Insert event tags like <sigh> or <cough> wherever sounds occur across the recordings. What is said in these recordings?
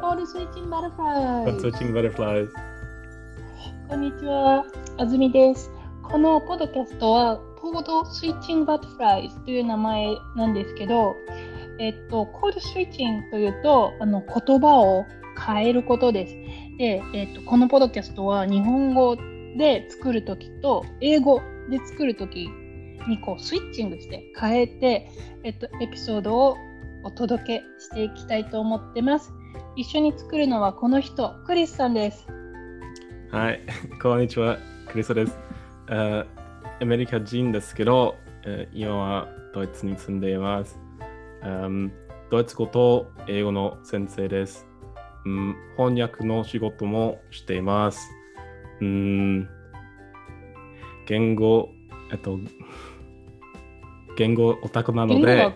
Code Switching Butterflies Code Switching Butterflies こんにちは、あずみです。このポッドキャストは Code Switching Butterflies という名前なんですけど、えっと、Code Switching というとあの言葉を変えることです。で、えっと、このポッドキャストは日本語で作るときと英語で作るときにこうスイッチングして変えて、えっと、エピソードをお届けしていきたいと思ってます。一緒に作るのはこの人、クリスさんです。はい、<laughs> こんにちは、クリスです。アメリカ人ですけど、えー今はドイツに住んでいます。うんドイツ語と英語の先生です。うん翻訳の仕事もしています。うん言語、えっと、言語オタクなの言語で、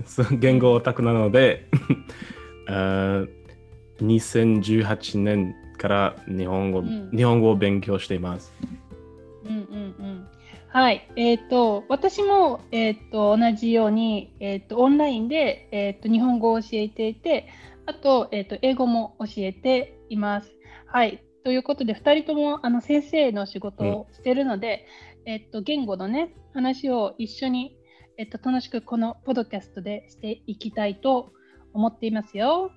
<laughs> 言語オタクなので、<laughs> 2018年から日本語、うん日本語を勉強しています。うんうんうんはい、えっ、と、私も、えっ、と、同じように、えっ、と、オンラインで、えっ、と、日本語を教えていて、あと、えっ、と、英語も教えています。はい。ということで、2人とも、あの、先生の仕事をしているので、えっ、と、言語のね、話を一緒に、えっ、と、楽しくこのポッドキャストでしていきたいと思っていますよ。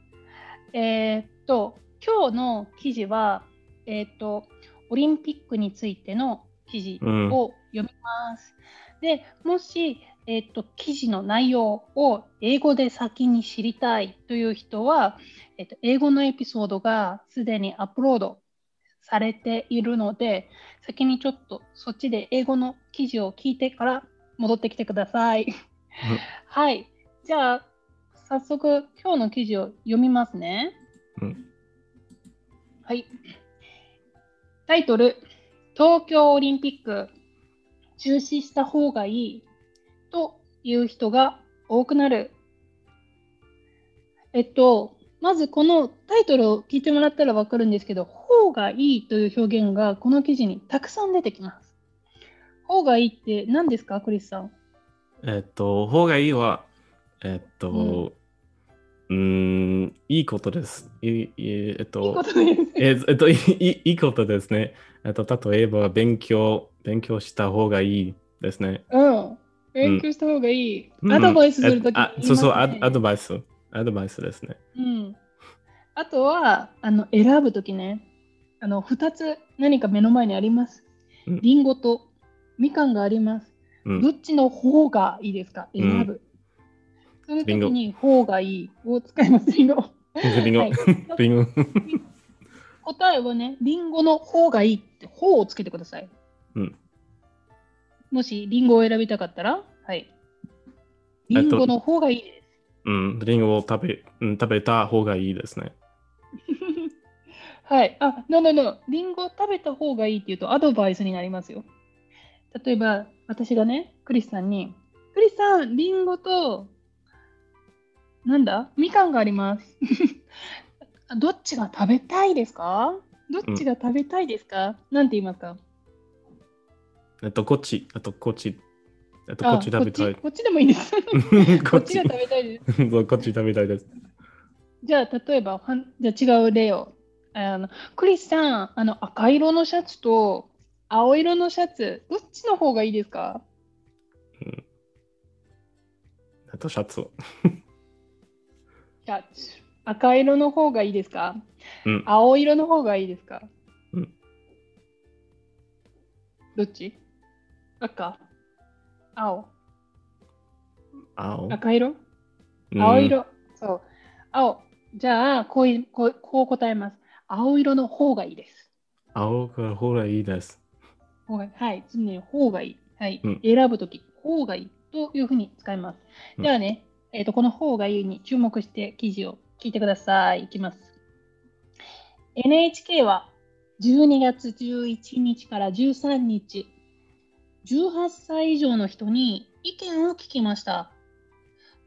えっ、と、今日の記事は、えっ、と、オリンピックについての記事を読みます。でもし、えっと記事の内容を英語で先に知りたいという人は、えっと英語のエピソードがすでにアップロードされているので先にちょっとそっちで英語の記事を聞いてから戻ってきてください。<laughs> はい。じゃあ早速今日の記事を読みますね。うんはい。タイトル、東京オリンピック中止した方がいいという人が多くなる。えっと、まずこのタイトルを聞いてもらったらわかるんですけど、方がいいという表現がこの記事にたくさん出てきます。方がいいって何ですか、クリスさん？えっと、方がいいは、えっと、うーん、いいことです。いえっと、いいことです。ええっと、いいいいことですね。えっと、例えば、勉強、勉強した方がいいですね。うん。勉強した方がいい。うんアドバイスするとき、あそうそう、アドアドバイス。アドバイスですね。うん。あとは、あの選ぶときね、あの2つ何か目の前にあります。うんリンゴとみかんがあります。うんどっちの方がいいですか？選ぶ。その時に方がいいを使います。リンゴ。リンゴはい、<laughs> リンゴ。答えはね、リンゴの方がいいって方をつけてください。うんもしリンゴを選びたかったら、はい。リンゴの方がいいです。うん、リンゴを食べ,、うん、食べた方がいいですね。<laughs> はい。あ、no, no, no. リンゴ食べた方がいいっていうとアドバイスになりますよ。例えば、私がね、クリスさんに、クリスさん、リンゴと、なんだ？みかんがあります。<laughs> どっちが食べたいですか？どっちが食べたいですか、なんて言いますか？えっと、こっち、あとこっち、えっと、あこっち食べたいこっち？こっちでもいいです。<laughs> ここっちが、食べたいです。<laughs> こっち食べたいです。じゃあ、例えば、はんじゃあ違う例を。あのクリスさん、あの赤色のシャツと青色のシャツ、どっちの方がいいですか？えっと、シャツ。シ赤色の方がいいですか？うん。青色の方がいいですか？うんどっち？赤青青。赤色？うん青。色、そう。青。じゃあこういこう、こう答えます。青色の方がいいです。青が方がいいです。はい、常に方がいい。はい、うん選ぶとき、方がいいというふうに使います。うんではね、えーと、この方がいいに注目して記事を聞いてください。いきます。NHK は12月11日から13日、18歳以上の人に意見を聞きました。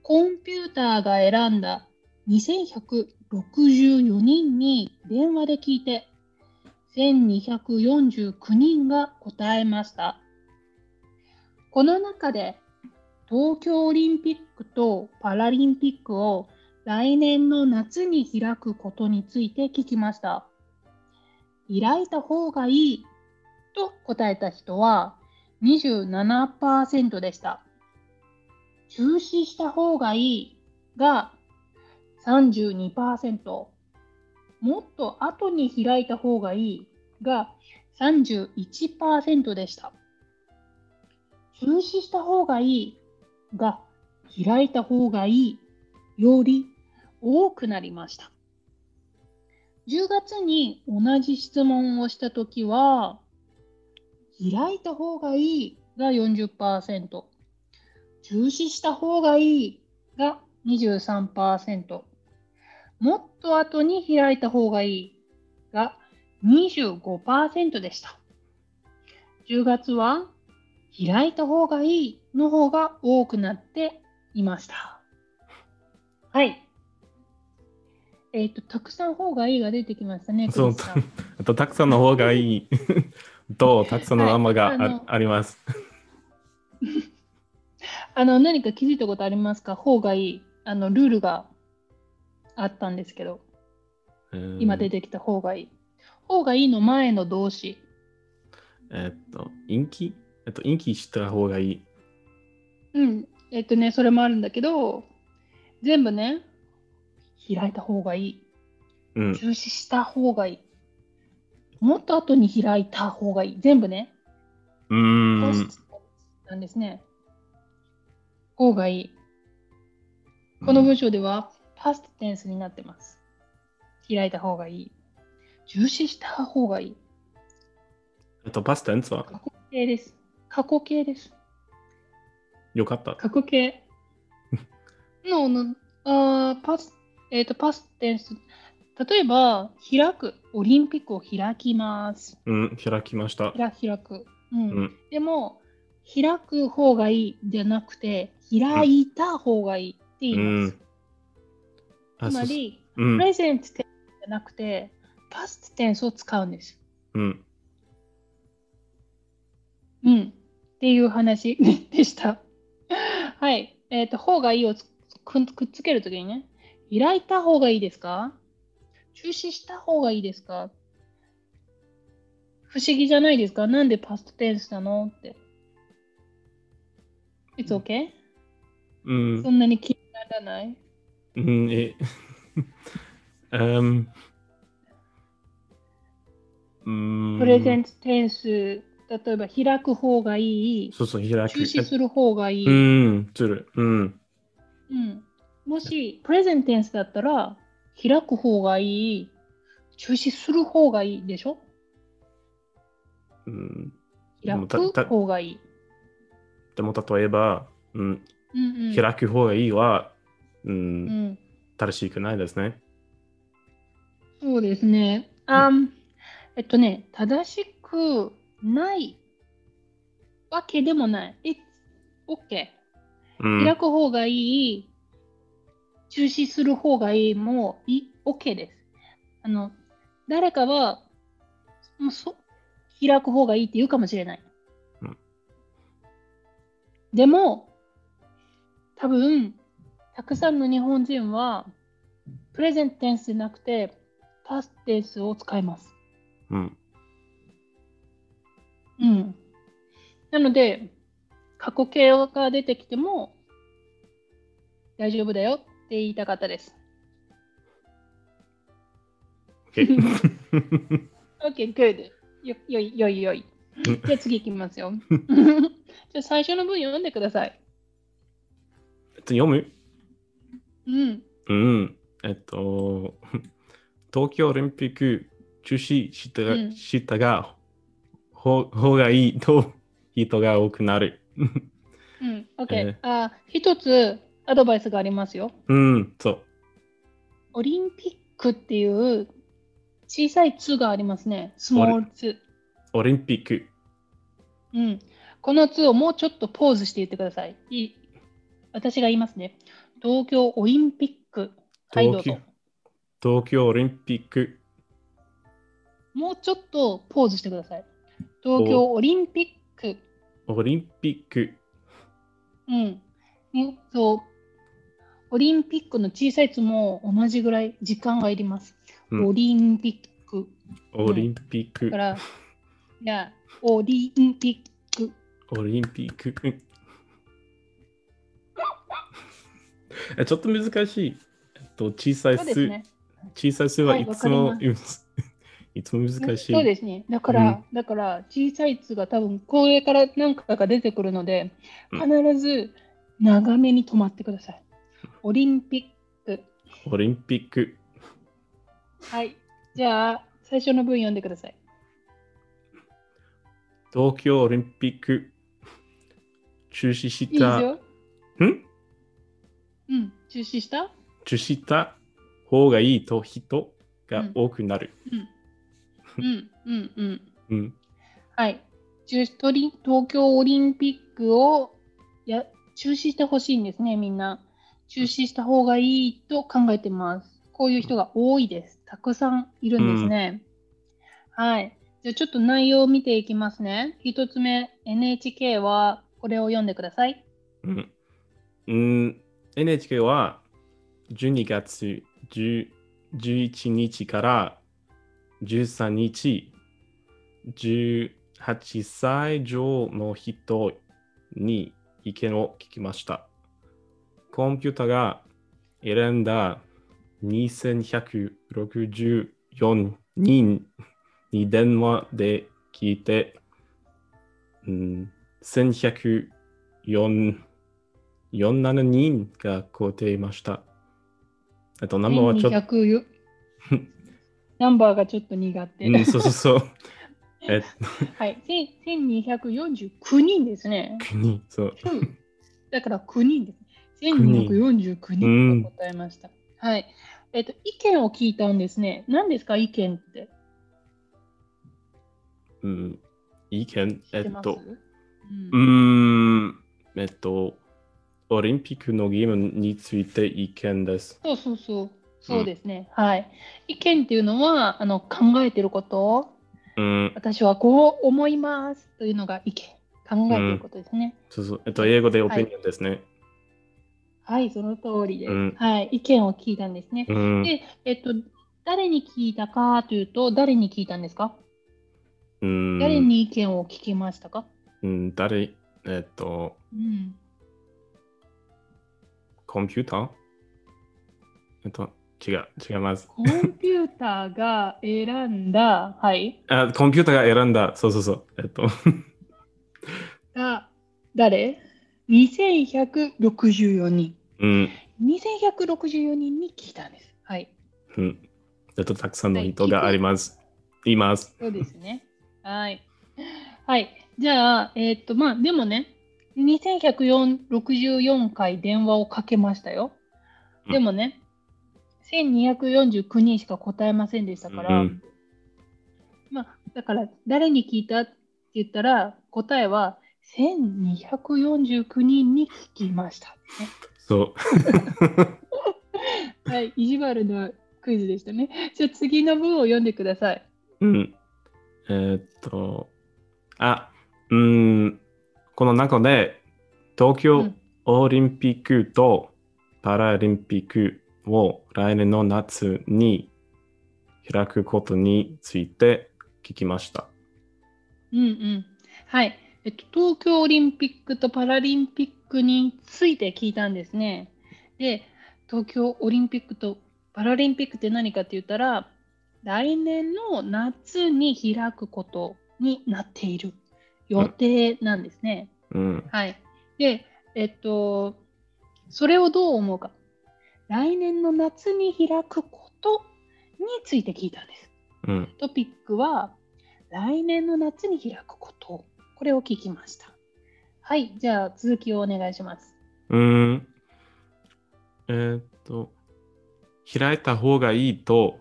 コンピューターが選んだ2164人に電話で聞いて、1249人が答えました。この中で東京オリンピックとパラリンピックを来年の夏に開くことについて聞きました。開いた方がいいと答えた人は27%でした。中止した方がいいが32%。もっと後に開いた方がいいが31%でした。中止した方がいいが開いた方がいいより多くなりました。10月に同じ質問をしたときは、開いた方がいいが40%、中止した方がいいが23%、もっと後に開いた方がいいが25%でした。10月は開いた方がいいの方が多くなっていました。はい。えっ、と、たくさん方がいいが出てきましたね。そうあと、たくさんの方がいい <laughs> と、たくさんのナンバーがあ,、はいあります。<laughs> あの、何か気づいたことありますか？方がいい。あの、ルールがあったんですけど、うん今出てきた方がいい。方がいいの前の動詞。えっと、陰気？えっと、陰気した方がいい。うん。えっ、とね、それもあるんだけど、全部ね、開いた方がいい。うん。中止した方がいい。もっと後に開いた方がいい。全部ね、うーん。なんですね。方がいい。この文章では past tense になってます。開いた方がいい。中止した方がいい。えっと、パステンスは？過去形です。過去形です。よかった。過去形。の、<laughs> の、あーパス、えっ、と、パステンス。例えば、開く。オリンピックを開きます。うん、開きました。開開く。うん。うん。でも、開く方がいいじゃなくて、開いた方がいいって言います。うつまり、うんプ。レゼントテンスじゃなくて、パステンスを使うんです。うん。うん。っていう話 <laughs> でした。はい。えっ、と、方がいいをつくくっつけるときにね、開いた方がいいですか？中止した方がいいですか？不思議じゃないですか？なんでパストテンスなの？って。It's okay? うんそ。んなに気にならない？うん、え、um, <laughs> うん。プレゼントテンス、例えば開く方がいい、そうそう、開く。中止する方がいい。うん、する。うん。うん、もし、プレゼンテンスだったら、開く方がいい、中止する方がいいでしょ？うん、で開く方がいい。でも例えば、うん、うんうん、開く方がいいは、う、うんん、正しくないですね。そうですね。あんえっとね、正しくないわけでもない。It's OK。うん。開く方がいい、中止する方がいいもい OK です。あの、誰かは、もうそ開く方がいいって言うかもしれない。うんでも、多分、たくさんの日本人は、プレゼントテンスじゃなくて、パステンスを使います。うん。うん。なので、過去形が出てきても大丈夫だよって言いたかったです。OK OK, good. よよいよいよい。うんじゃあ次いきますよ。<laughs> じゃあ最初の文読んでください。えっと、読む？うん。うん。えっと、<laughs> 東京オリンピック中止した,、うんしたが、ほ方がいいと人が多くなる。うん。OK、えあ一つアドバイスがありますよ。うん、そう。オリンピックっていう小さい「つ」がありますね。スモール「つオリンピック。」。うん。この「つ」をもうちょっとポーズして言ってください。いい私が言いますね。東京オリンピック。はい、どう東ぞ京。東京オリンピック。もうちょっとポーズしてください。東京オリンピック。オリンピック。うん。ねそう。オリンピックの小さい「つ」も同じぐらい時間がいります。うんオリンピック。オリンピックだか、ら、いや、オリンピック。オリンピック。<laughs> えちょっと難しい。えっと、小さい数、ね。小さい数ははいいつも、わかいつも難しい。そうですね。だから、だから小さい「つ」が多分これから何回か出てくるので、うん必ず長めに止まってください。オリンピック。オリンピック。はい。じゃあ、最初の文読んでください。東京オリンピック中止しいいですた。よ。ん？うん。中止した？中止した方がいいと人が多くなる。うん。うん。うん。うん。うん。はい。中止とり東京オリンピックをや中止してほしいんですね、みんな。中止した方がいいと考えてます。こういう人が多いです。たくさんいるんですね。はい。じゃあちょっと内容を見ていきますね。一つ目、NHK はこれを読んでください。うんうん、NHK は12月10 11日から13日、18歳以上の人に意見を聞きました。コンピュータが選んだ2164人に電話で聞いて、うん、1104 47人が答えました。あと、ナンバーはちょっと、ナンバーがちょっと苦手。うん、そうそうそう。<laughs> えっはい。1000 1249人ですね。と、国、そう。うんだから9人です。人1249人が答えました。はい。えっと、意見を聞いたんですね。何ですか、意見って？うん、意見、えっと、ううんーん、えっと、オリンピックのゲームについて意見です。そうそうそう。そうですね。はい。意見っていうのは、あの考えてることうん、私はこう思いますというのが意見。考えてることですね。そうそう。えっと、英語でオピニオンですね。はい、その通りです。うんはい。意見を聞いたんですね。うん、で、えっと、誰に聞いたかというと、誰に聞いたんですか、うん、誰に意見を聞きましたか？うん、誰、えっと、うん。コンピューターえっと、違う、違います。コンピューターが選んだ、はい、あ、コンピューターが選んだ、そうそうそう。えっと、が、誰 ?2164 人。うん、2164人に聞いたんです。はい。うん。えっと、たくさんの人があります。います。そうですね。はい。はい。じゃあ、えーっと、まあ、でもね、2164回電話をかけましたよ。うんでもね、1249人しか答えませんでしたから、うんまあ、だから、誰に聞いたって言ったら、答えは1249人に聞きました、ね。そう。<laughs> はい、意地悪なクイズでしたね。じゃあ次の文を読んでください。うん。えーっと、あ、うん、この中で、東う京んオリンピックとパラリンピックを来年の夏に開くことについて聞きました。うんうん。はい。えっと、東京オリンピックとパラリンピックについて聞いたんですね。で、東京オリンピックとパラリンピックって何かって言ったら、来年の夏に開くことになっている予定なんですね。うん。はい。で、えっと、それをどう思うか。来年の夏に開くことについて聞いたんです。うん。トピックは来年の夏に開くこと。これを聞きました。はい。じゃあ続きをお願いします。うん。えーっと、開いた方がいいと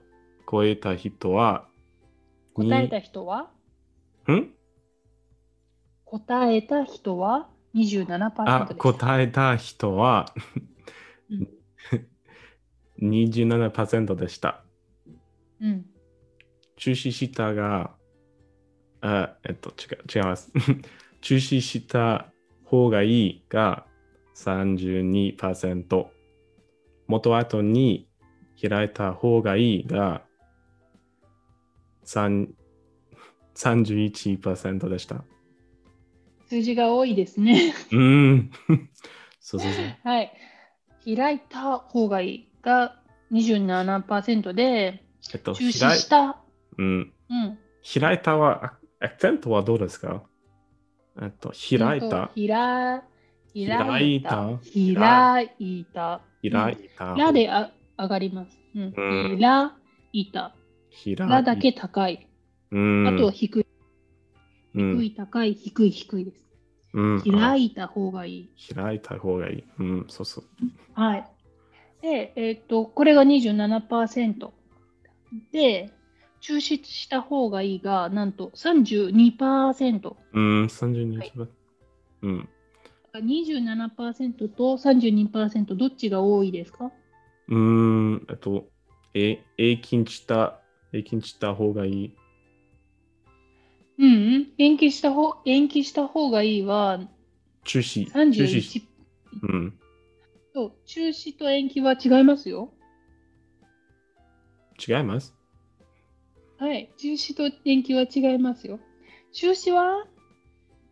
超えた人は、に答えた人は？ん？答えた人は？27%あで、した。答えた人はうん <laughs> 27%でした。うん。中止したが、あえっと、違う違います。<laughs> 中止した方がいいが32%、元後に開いた方がいいが、3 31%でした。数字が多いですね。うん。<laughs> そうそうそう。はい。開いた方がいいが27%で、えっと、中止開いした。うん、うん。開いたは、あアクセントはどうですか？えっと、開いた、ひら開いた。開開いた。開いた、ラであ上がります。うん。うん開いた。開いラだけ高い。うん、あとは低い。うん低い、高い、低い、低いです。うん、開いた方がいい。開いた方がいい。うん、そうそう。はい。で、えっ、と、これが27%。で、中止した方がいいが、なんと32%。うん、32%。はいうん。27%と32%、どっちが多いですか？うーん、えっと、え、平均した、平均した方がいい。うんうん、延期した方、延期した方がいいは中止。中止。31うん。と、中止と延期は違いますよ。違います？はい、中止と延期は違いますよ。中止は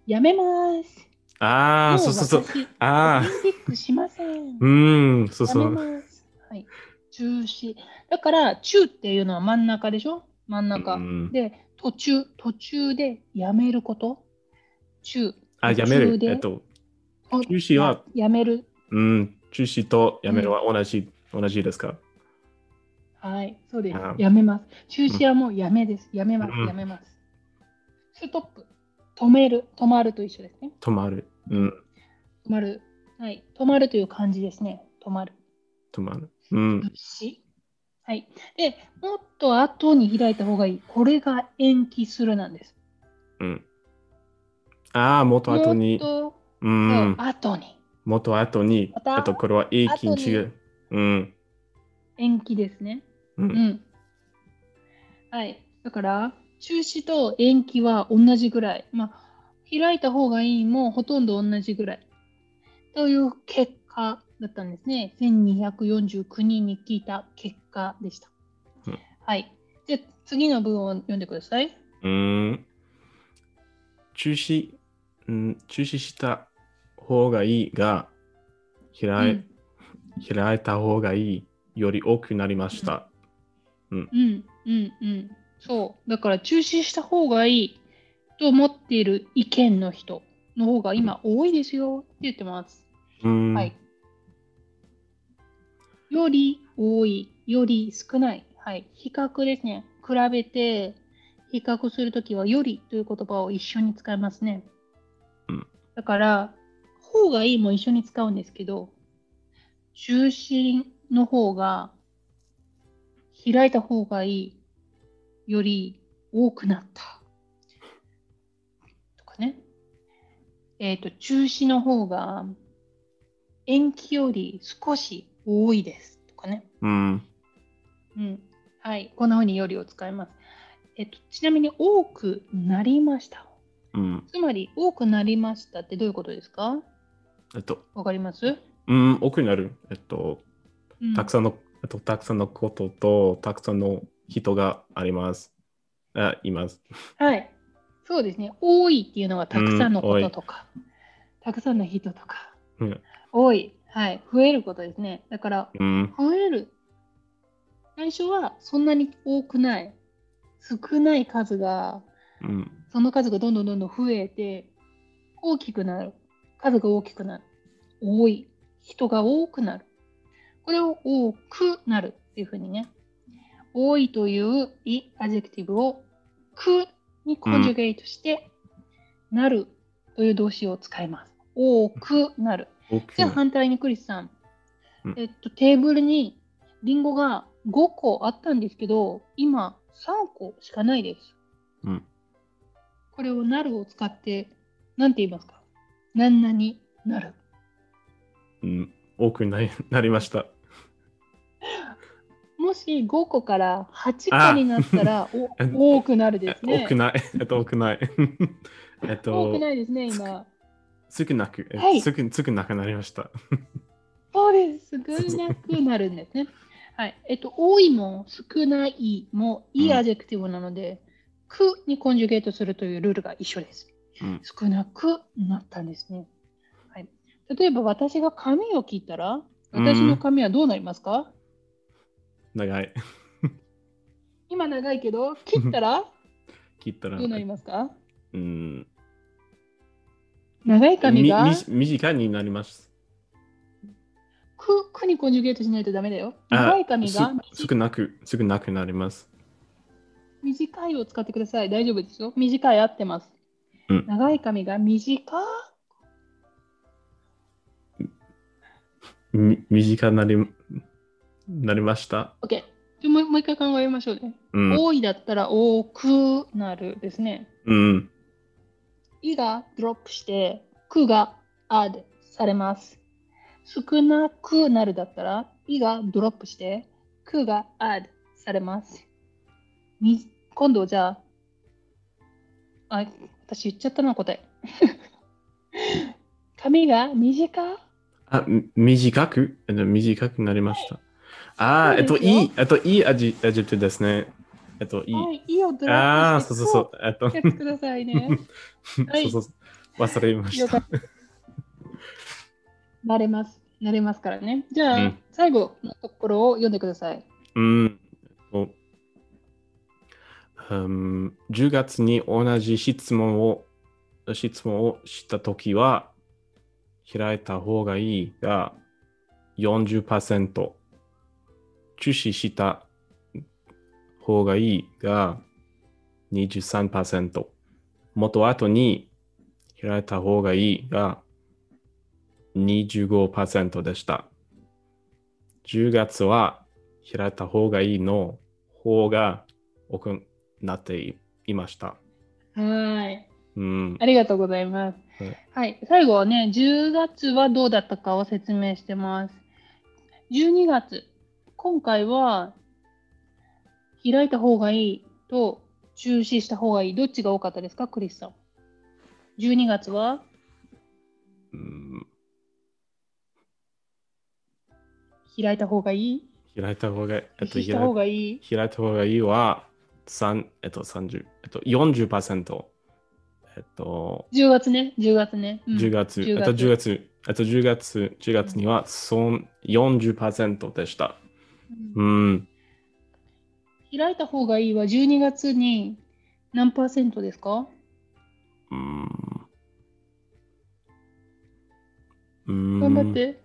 やめます。ああ、そうそうそう。私ああオリンピックしません。<laughs> うーん、そうそう。はい。中止。だから、中っていうのは真ん中でしょ？真ん中。うんで、途中、途中でやめること？中。あ、やめる。えっと、中中止はやめる。うん、中止とやめるは同じ、同じですか？はい、そうですあ。やめます。中止はもうやめです。やめます。うんやめます。ストップ。止める。止まると一緒ですね。止まる。うん、止まる。はい。止まるという漢字ですね。止まる。止まる。うん中、止。はい。で、もっと後に開いた方がいい。これが延期するなんです。うん。ああ、もっと後もにっ、と、うん後に。もっと後にま、たえっと、これは平均後に値。うん、延期ですね。う、うんん。はい。だから、中止と延期は同じぐらい。まあ、開いた方がいいもほとんど同じぐらい。という結果だったんですね。1249人に聞いた結果でした。うんはい。じゃあ次の文を読んでください。うん。中止、うん、中止した方がいいが、開い,、開いた方がいいより多くなりました。うん、うん、うん。そう。だから中止した方がいいと思っている意見の人の方が今多いですよって言ってます。うん、はい。より多い、より少ない。はい。比較ですね。比べて、比較するときは、よりという言葉を一緒に使いますね。うんだから、方がいいも一緒に使うんですけど、中心の方が、開いた方がいいより多くなった。とかね。えっ、と、中止の方が、延期より少し多いです。とかね。うん。うん。はい。こんな風によりを使います。えっと、ちなみに多くなりました。うん。つまり、多くなりましたってどういうことですか？えっと、わかります、うん、多くなる。えっと、うん、たくさんの、えっと、たくさんのことと、たくさんの人があります。あ、います。はい。そうですね。多いっていうのはたくさんのこととか、たくさんの人とか、うん多い。はい。増えることですね。だから、うん。増える。最初はそんなに多くない。少ない数が、うん。その数がどんどんどんどん増えて、大きくなる。数が大きくなる。多い。人が多くなる。これを多くなるっていうふうにね。多いというい adjective をくに conjugate して、なるという動詞を使います。多くなる。じゃあ。反対にクリスさん、うんえっと、テーブルにリンゴが5個あったんですけど、今3個しかないです。うん。これをなるを使って、なんて言いますか？何々なる。うん。多くなりなりました。<laughs> もし5個から8個になったらお多くなるですね。多くない。<laughs> えっと、多くない。<laughs> えっ多とく、ないですね、今。少なく、えはい少少なくなりました。そうです。少なくなるんですね。はい。えっと、多いも少ないもい adjective なので、くに conjugate するというルールが一緒です。うん少なくなったんですね。はい。例えば私が髪を切ったら、私の髪はどうなりますか、長い。今長いけど、切ったら？<laughs> 切ったら。どうなりますか？うん。長い髪が？短いになります。く、くにコンジュゲートしないとダメだよ。あ長い髪がす少なく、少なくなります。短いを使ってください。大丈夫ですよ。短い合ってます。うん長い髪が短み短くなりなりました？OK。もうもう一回考えましょうね。うん。多いだったら多くなるですね。うん。いがドロップして、くが add されます。少なくなるだったら、いがドロップして、くが add されます。み今度じゃあ、あ、私言っちゃったな、答え。<laughs> 髪が短？あ、み短く？えっと短くなりました。ああ、えっと、いい、えっと、いいアジアジェクですね。えっと、いい。はい、いいをドロああ、そうそうそう。えっと、くださいね。<laughs> はいそうそう。忘れました。了解慣れます。慣れますからね。じゃあ、うん最後のところを読んでください。うん。おうん10月に同じ質問を質問をしたときは、開いた方がいいが40%、中止した方がいいが23%、元後に開いた方がいいが25%でした。10月は開いた方がいいの方が多くなっていました。はい。うん。ありがとうございます。はいはい。最後はね、10月はどうだったかを説明してます。12月、今回は開いた方がいいと中止した方がいい。どっちが多かったですか、クリスさん。12月は？うん開いた方がいい開いた方が、いい？開いた方がいいは、3えっと、30、えっと、40%。えっと、10月ね、10月ね。うん10月、10えっと、10月、えっと、10月、10月には、そん40%でした。うんうん。開いた方がいいは12月に何パーセントですか？うん。うん頑張って。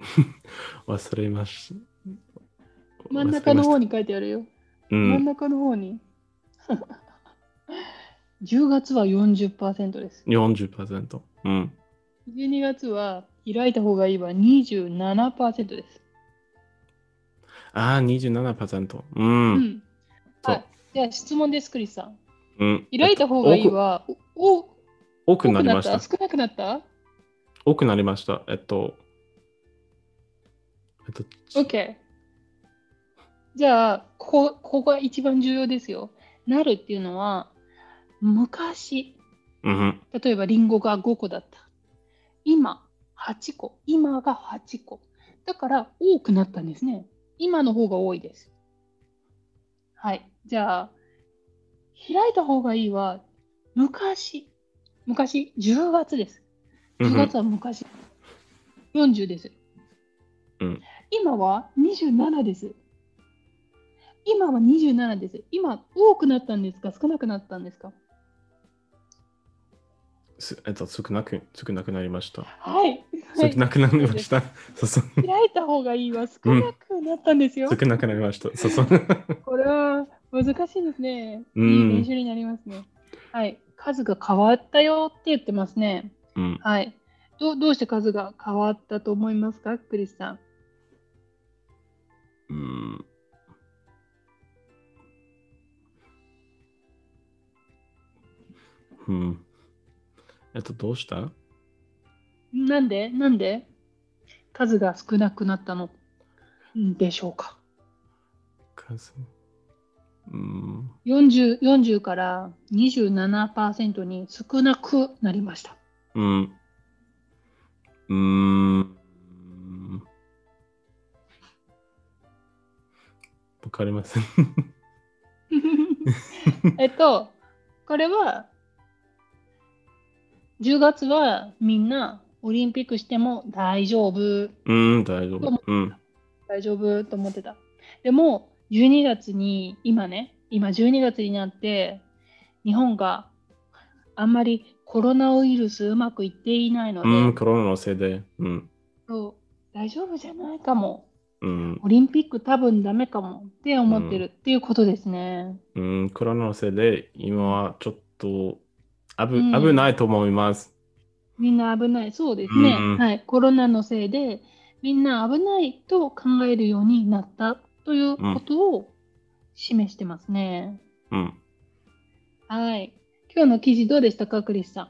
<laughs> 忘れました。真ん中の方に。に書いてあるよ。うん。真ん中の方に。<laughs> 10月は40%です。40%。うん。12月は開いた方がいいは27%です。ああ、27%。う。うんうはい。じゃあ質問です、クリスさん。うん。開いた方がいいは、おお多くなりましたた？少なくなった？多くなりました。えっと、えっと、?OK。じゃあ、ここ、ここが一番重要ですよ。なるっていうのは、昔、うん。例えばリンゴが5個だった。今、8個。今が8個。だから多くなったんですね。今の方が多いです。はい。じゃあ、開いた方がいいは、昔。昔、10月です。10月は昔。40です。うん今は27です。今は27です。今、多くなったんですか？少なくなったんですか？すえっと、少なく、少なくなりました。はい。はい少なくなりました。そうそう。開いた方がいいは少なくなったんですよ。少なくなりました。そうそう。<laughs> これは難しいですね。うんいい練習になりますね。はい。数が変わったよって言ってますね。うん。はい。どうどうして数が変わったと思いますか、クリスさん。うん。うん。えっと、どうした？なんで？なんで？数が少なくなったの？でしょうか？数？うん 40, 40から27%に少なくなりました。うん。うん。わかりません <laughs> えっと、これは10月はみんなオリンピックしても大丈夫、うん、大丈夫。うん。大丈夫と思ってた。でも、12月に、今ね、今12月になって、日本があんまりコロナウイルスうまくいっていないので、うん、コロナのせいで。うん。そう大丈夫じゃないかも。うん。オリンピック多分ダメかもって思ってるっていうことですね。うん、コロナのせいで、今はちょっと危,、うん危ないと思います。みんな危ない。そうですね。うんはい。コロナのせいで、みんな危ないと考えるようになったということを示してますね。うん。はい。今日の記事どうでしたか、クリスさん？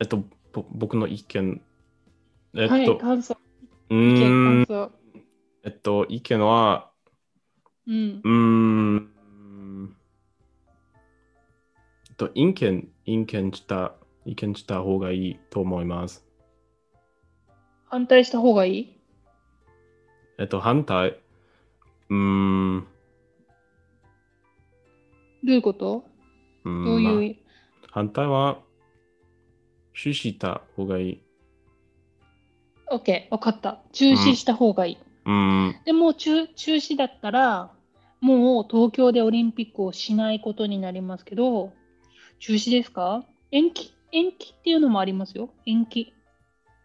えっと、ぼ僕の意見。えっと、はい、感想。う意見、ん感、想。えっと、意見は、うんう。ーん、と、陰見、陰見した、意見した方がいいと思います。反対した方がいい？えっと、反対、うーん、どういうこと？うーんどうまあいう、反対は、中止した方がいい。OK、わかった。中止した方がいい。うーん、でも中中止だったら、もう東京でオリンピックをしないことになりますけど、中止ですか？延期延期っていうのもありますよ。延期。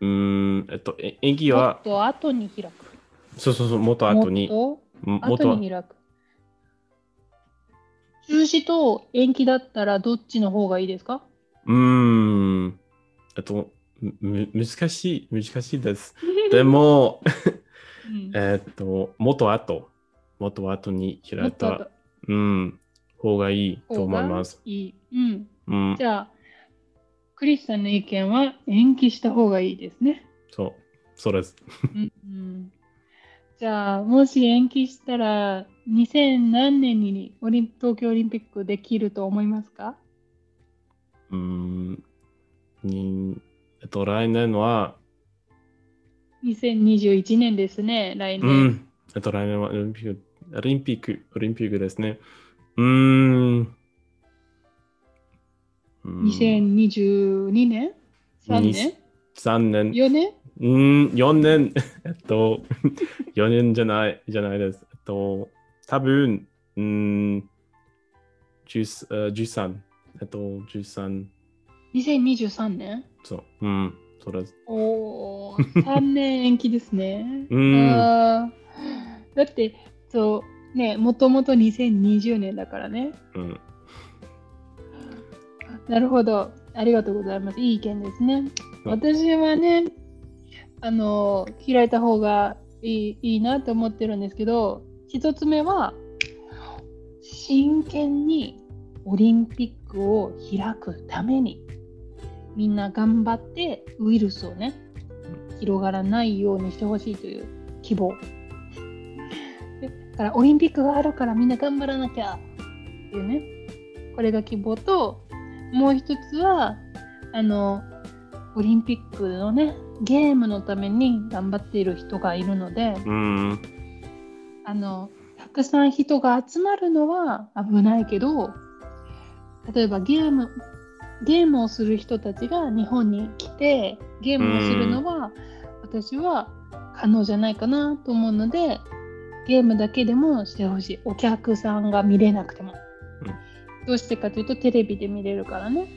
うーん、えっと、え延期もはっ、と後に開く。そうそうそう、もっと後に、ももっと後に開く。中止と延期だったらどっちの方がいいですか？うーん、えっと、む難しい、難しいです。でも、<laughs> うん <laughs> えっと、もっと後、もっと後に開いた、うん、方がいいと思います。いい。うん。うんじ、ゃあ、クリスさんの意見は延期した方がいいですね。そう、そうです。うんうんじゃあ、もし延期したら、2000何年にオリン東京オリンピックできると思いますか？うーん、にえっと、来年は、?2021 年ですね、来う年。ん、えっと、来年はオリンピック、オリンピック、オリンピックですね。うーん。うん2022年 ?3 年？3年？?4 年うん、4年、<laughs> えっと、4年じゃない、じゃないです。えっと、多分、うん、10えー13、えっと、13、?2023 年？そう、うん、そうです。おー、3年延期ですね。うんだって、そう、ね、もともと2020年だからね。うん、<laughs> なるほど。ありがとうございます。いい意見ですね。うん私はね、あの、開いた方がいいいいなと思ってるんですけど、一つ目は、真剣にオリンピックを開くために、みんな頑張ってウイルスをね、広がらないようにしてほしいという希望。から、オリンピックがあるからみんな頑張らなきゃ。っていうね、これが希望と、もう一つは、あの、オリンピックのね、ゲームのために頑張っている人がいるので、うん、あの、たくさん人が集まるのは危ないけど、例えばゲーム、ゲームをする人たちが日本に来て、ゲームをするのは、私は可能じゃないかなと思うので、ゲームだけでもしてほしい。お客さんが見れなくても。どうしてかというと、テレビで見れるからね。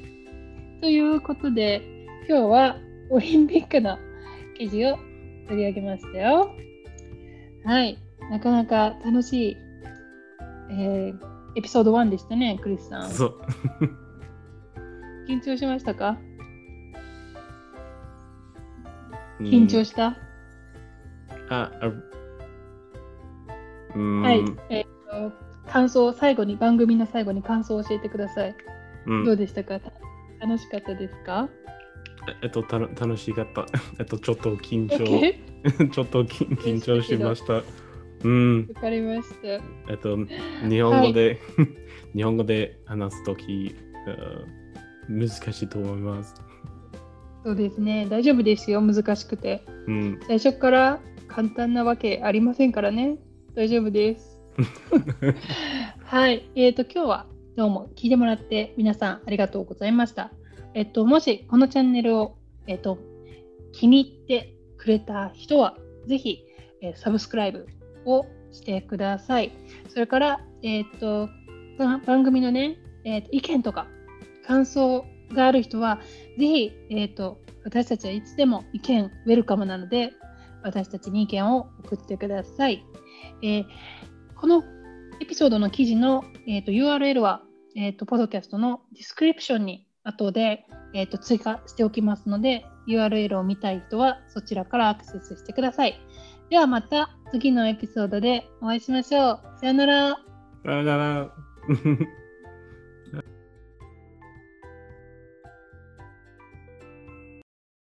ということで、今日はオリンピックの記事を取り上げましたよ。はい。なかなか楽しい、えーエピソード1でしたね、クリスさん。緊張しましたか？緊張した、あ、あうん、はい。えーと感想、最後に、番組の最後に感想を教えてください。うんどうでしたか？た楽しかったですか？えっと、たの楽しかった。<laughs> えっと、ちょっと緊張? <laughs> ちょっと緊緊張しました。うん。わかりました。えっと、日本語で、<laughs> 日本語で話すとき、難しいと思います。そうですね。大丈夫ですよ。難しくて。うん。最初から簡単なわけありませんからね。大丈夫です。<laughs> はい。えっ、と、今日はどうも聞いてもらって皆さんありがとうございました。えっ、と、もしこのチャンネルを、えっ、と、気に入ってくれた人は、ぜひ、えーサブスクライブをしてください。それから、えっ、と、ば番組のね、えーと意見とか感想がある人は、ぜひ、えっ、と、私たちはいつでも意見ウェルカムなので、私たちに意見を送ってください。えーこのエピソードの記事の、えーと URL は、えーと、ポッドキャストのディスクリプションに後で、えーと追加しておきますので、URL を見たい人はそちらからアクセスしてください。ではまた次のエピソードでお会いしましょう。さよなら。さよなら。